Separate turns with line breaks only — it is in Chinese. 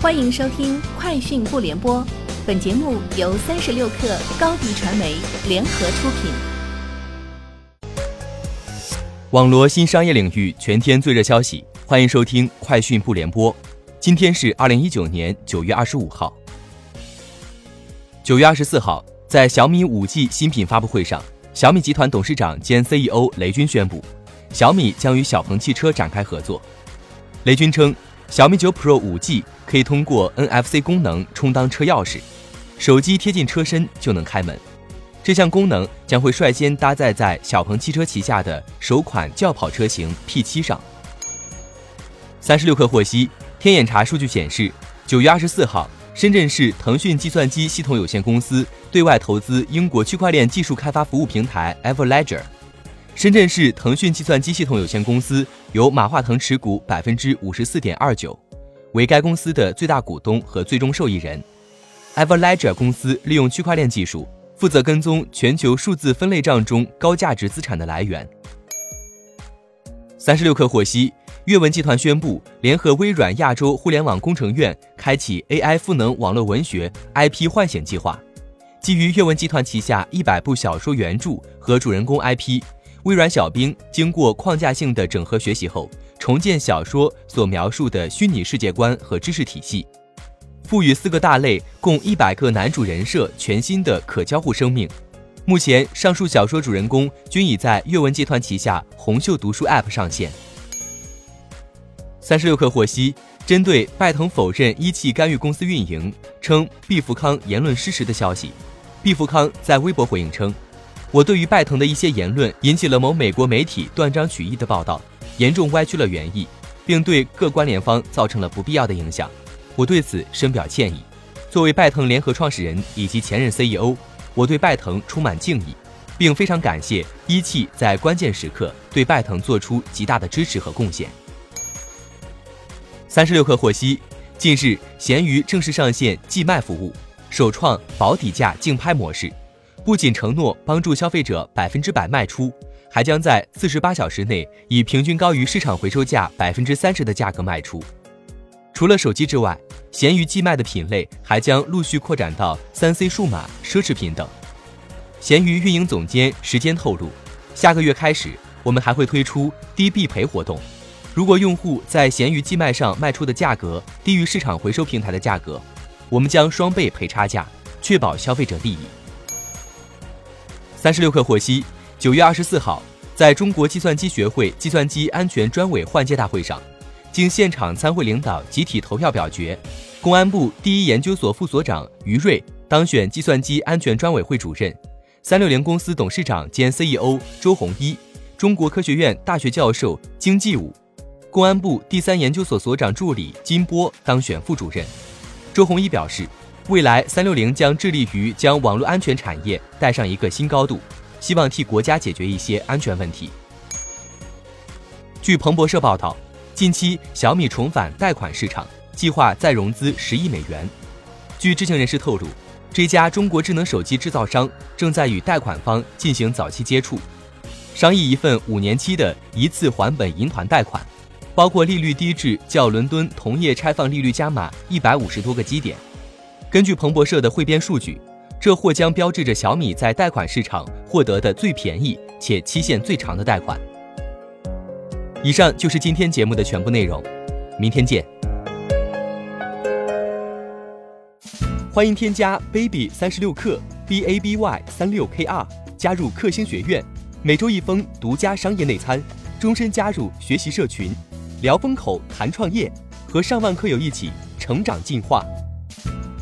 欢迎收听《快讯不联播》，本节目由三十六克高低传媒联合出品。
网罗新商业领域全天最热消息，欢迎收听《快讯不联播》。今天是二零一九年九月二十五号。九月二十四号，在小米五 G 新品发布会上，小米集团董事长兼 CEO 雷军宣布，小米将与小鹏汽车展开合作。雷军称。小米九 Pro 五 G 可以通过 NFC 功能充当车钥匙，手机贴近车身就能开门。这项功能将会率先搭载在小鹏汽车旗下的首款轿跑车型 P7 上。三十六氪获悉，天眼查数据显示，九月二十四号，深圳市腾讯计算机系统有限公司对外投资英国区块链技术开发服务平台 Everledger。深圳市腾讯计算机系统有限公司由马化腾持股百分之五十四点二九，为该公司的最大股东和最终受益人。Everledger 公司利用区块链技术，负责跟踪全球数字分类账中高价值资产的来源。三十六氪获悉，阅文集团宣布联合微软亚洲互联网工程院，开启 AI 赋能网络文学 IP 唤醒计划，基于阅文集团旗下一百部小说原著和主人公 IP。微软小冰经过框架性的整合学习后，重建小说所描述的虚拟世界观和知识体系，赋予四个大类共一百个男主人设全新的可交互生命。目前，上述小说主人公均已在阅文集团旗下红袖读书 App 上线。三十六氪获悉，针对拜腾否认一汽干预公司运营，称毕福康言论失实的消息，毕福康在微博回应称。我对于拜腾的一些言论引起了某美国媒体断章取义的报道，严重歪曲了原意，并对各关联方造成了不必要的影响。我对此深表歉意。作为拜腾联合创始人以及前任 CEO，我对拜腾充满敬意，并非常感谢一汽在关键时刻对拜腾做出极大的支持和贡献。三十六氪获悉，近日闲鱼正式上线寄卖服务，首创保底价竞拍模式。不仅承诺帮助消费者百分之百卖出，还将在四十八小时内以平均高于市场回收价百分之三十的价格卖出。除了手机之外，闲鱼寄卖的品类还将陆续扩展到三 C 数码、奢侈品等。闲鱼运营总监时间透露，下个月开始，我们还会推出低必赔活动。如果用户在闲鱼寄卖上卖出的价格低于市场回收平台的价格，我们将双倍赔差价，确保消费者利益。三十六氪获悉，九月二十四号，在中国计算机学会计算机安全专委换届大会上，经现场参会领导集体投票表决，公安部第一研究所副所长于瑞当选计算机安全专委会主任，三六零公司董事长兼 CEO 周鸿祎，中国科学院大学教授经济武，公安部第三研究所所长助理金波当选副主任。周鸿祎表示。未来，三六零将致力于将网络安全产业带上一个新高度，希望替国家解决一些安全问题。据彭博社报道，近期小米重返贷款市场，计划再融资十亿美元。据知情人士透露，这家中国智能手机制造商正在与贷款方进行早期接触，商议一份五年期的一次还本银团贷款，包括利率低至较伦敦同业拆放利率加码一百五十多个基点。根据彭博社的汇编数据，这或将标志着小米在贷款市场获得的最便宜且期限最长的贷款。以上就是今天节目的全部内容，明天见。欢迎添加 baby 三十六克 b a b y 三六 k r 加入克星学院，每周一封独家商业内参，终身加入学习社群，聊风口谈创业，和上万课友一起成长进化。